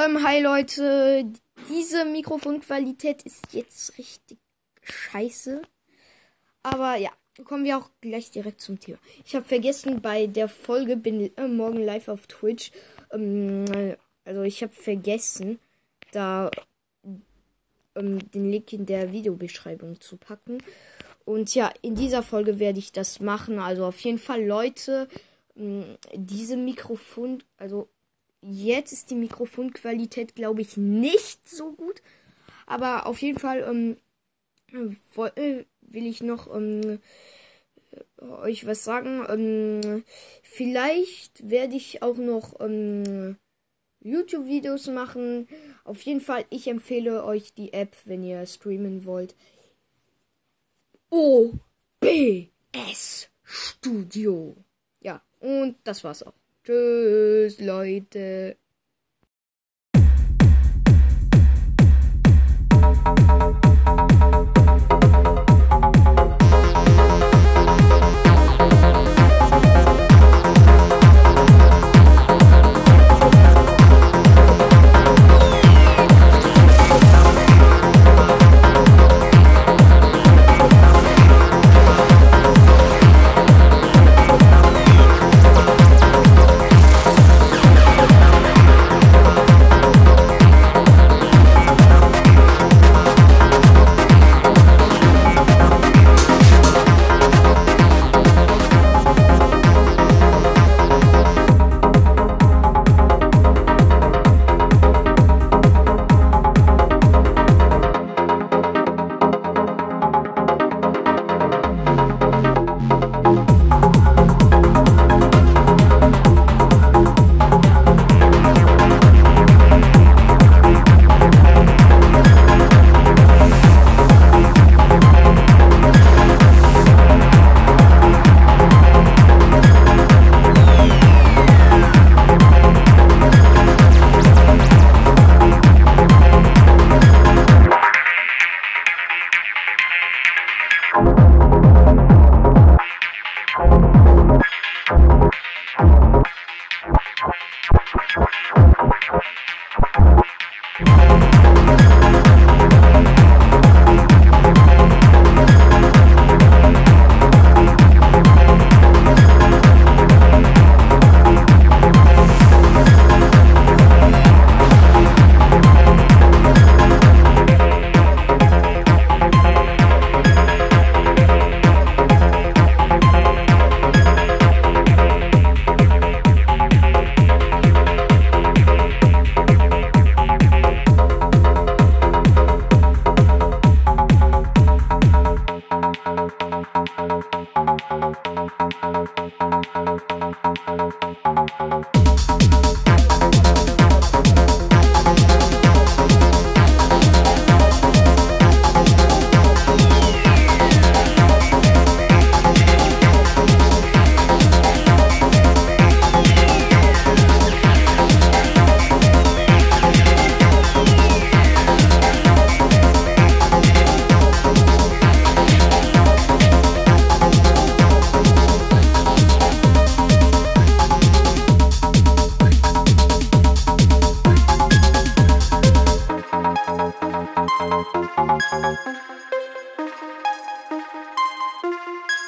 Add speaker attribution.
Speaker 1: Ähm, hi Leute, diese Mikrofonqualität ist jetzt richtig scheiße. Aber ja, kommen wir auch gleich direkt zum Thema. Ich habe vergessen, bei der Folge bin äh, morgen live auf Twitch. Ähm, also ich habe vergessen, da ähm, den Link in der Videobeschreibung zu packen. Und ja, in dieser Folge werde ich das machen. Also auf jeden Fall, Leute, ähm, diese Mikrofon, also jetzt ist die Mikrofonqualität, glaube ich, nicht so gut. Aber auf jeden Fall ähm, äh, will ich noch ähm, euch was sagen. Ähm, vielleicht werde ich auch noch ähm, YouTube-Videos machen. Auf jeden Fall, ich empfehle euch die App, wenn ihr streamen wollt. OBS Studio. Ja, und das war's auch. Tschüss, Leute.